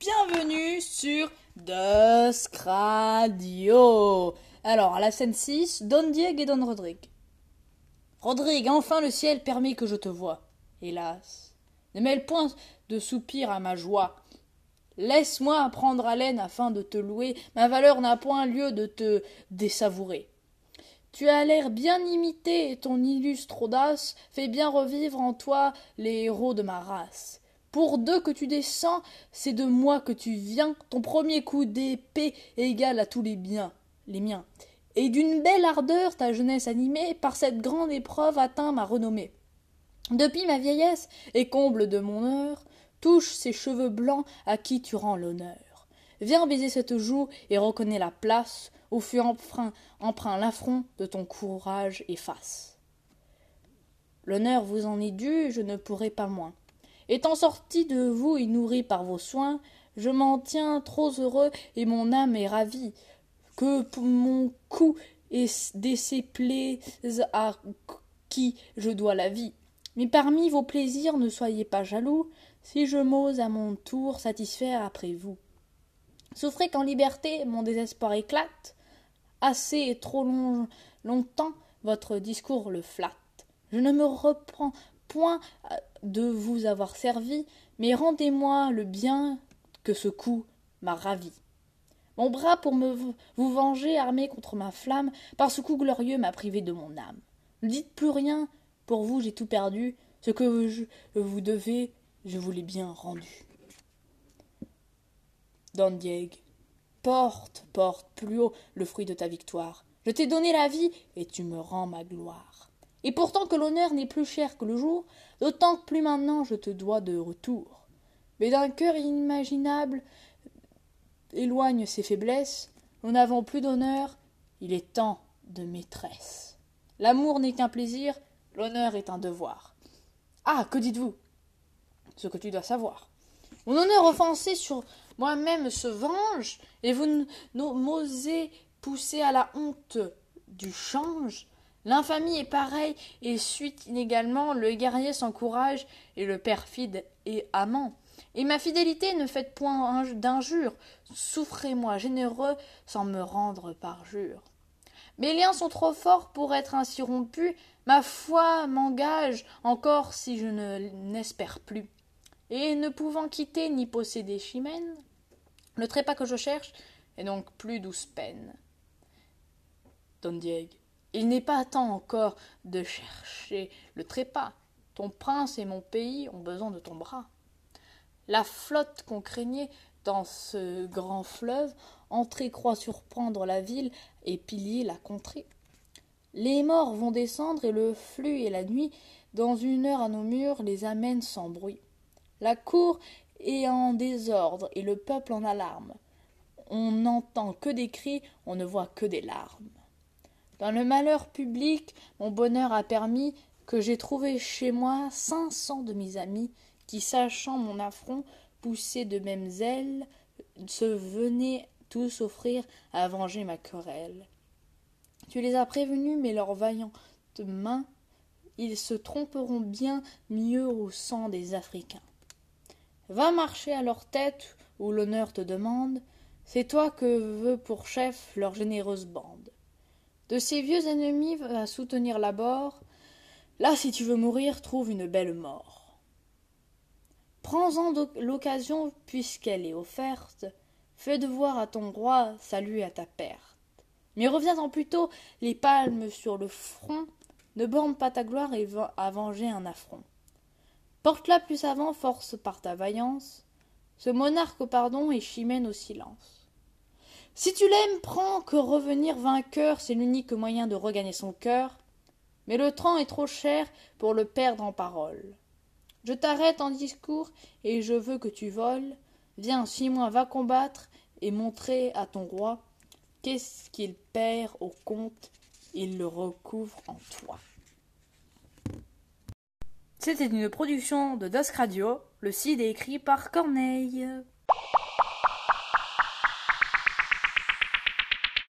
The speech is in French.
bienvenue sur Dusk Radio. Alors, à la scène 6, Don Diego et Don Rodrigue. Rodrigue, enfin le ciel permet que je te voie. Hélas, ne mêle point de soupir à ma joie. Laisse-moi prendre haleine afin de te louer, ma valeur n'a point lieu de te désavourer. Tu as l'air bien imité, et ton illustre audace fait bien revivre en toi les héros de ma race. Pour deux que tu descends, c'est de moi que tu viens, ton premier coup d'épée égale à tous les biens, les miens. Et d'une belle ardeur ta jeunesse animée, par cette grande épreuve atteint ma renommée. Depuis ma vieillesse, et comble de mon heure, touche ces cheveux blancs à qui tu rends l'honneur. Viens baiser cette joue et reconnais la place où fut emprunt, emprunt l'affront de ton courage et face. L'honneur vous en est dû, je ne pourrai pas moins. Étant sorti de vous et nourri par vos soins, je m'en tiens trop heureux et mon âme est ravie, que mon cou est plaise à qui je dois la vie. Mais parmi vos plaisirs ne soyez pas jaloux, si je m'ose à mon tour satisfaire après vous. Souffrez qu'en liberté mon désespoir éclate, assez et trop long, longtemps votre discours le flatte. Je ne me reprends point de vous avoir servi, mais rendez-moi le bien que ce coup m'a ravi. Mon bras pour me vous venger armé contre ma flamme, par ce coup glorieux m'a privé de mon âme. Ne dites plus rien, pour vous j'ai tout perdu, ce que vous devez, je vous l'ai bien rendu. Don Diego, porte, porte plus haut le fruit de ta victoire. Je t'ai donné la vie, et tu me rends ma gloire. Et pourtant que l'honneur n'est plus cher que le jour, d'autant que plus maintenant je te dois de retour. Mais d'un cœur inimaginable éloigne ses faiblesses, nous n'avons plus d'honneur, il est temps de maîtresse. L'amour n'est qu'un plaisir, l'honneur est un devoir. Ah, que dites-vous? Ce que tu dois savoir. Mon honneur offensé sur moi-même se venge, et vous m'osez pousser à la honte du change. L'infamie est pareille et suite inégalement, le guerrier s'encourage et le perfide est amant. Et ma fidélité ne fait point d'injure, souffrez-moi généreux sans me rendre parjure. Mes liens sont trop forts pour être ainsi rompus, ma foi m'engage encore si je ne n'espère plus. Et ne pouvant quitter ni posséder Chimène, le trépas que je cherche est donc plus douce peine. Don Diego, il n'est pas temps encore de chercher le trépas. Ton prince et mon pays ont besoin de ton bras. La flotte qu'on craignait dans ce grand fleuve entrer croit surprendre la ville et piller la contrée. Les morts vont descendre et le flux et la nuit, dans une heure à nos murs, les amènent sans bruit. La cour est en désordre et le peuple en alarme. On n'entend que des cris, on ne voit que des larmes. Dans le malheur public, mon bonheur a permis que j'ai trouvé chez moi cinq cents de mes amis qui, sachant mon affront, poussés de mêmes ailes, se venaient tous offrir à venger ma querelle. Tu les as prévenus, mais leurs vaillantes mains, ils se tromperont bien mieux au sang des Africains. Va marcher à leur tête où l'honneur te demande, c'est toi que veut pour chef leur généreuse bande. De ces vieux ennemis va soutenir l'abord, là si tu veux mourir, trouve une belle mort. Prends-en l'occasion puisqu'elle est offerte, fais devoir à ton roi salut à ta perte. Mais reviens-en plutôt les palmes sur le front, ne borne pas ta gloire et va à venger un affront. Porte-la plus avant, force par ta vaillance, ce monarque au pardon et Chimène au silence. Si tu l'aimes, prends que revenir vainqueur, c'est l'unique moyen de regagner son cœur, mais le train est trop cher pour le perdre en paroles. Je t'arrête en discours et je veux que tu voles. Viens, suis-moi, va combattre et montrer à ton roi qu'est-ce qu'il perd au compte, il le recouvre en toi. C'était une production de Dusk Radio. Le site est écrit par Corneille.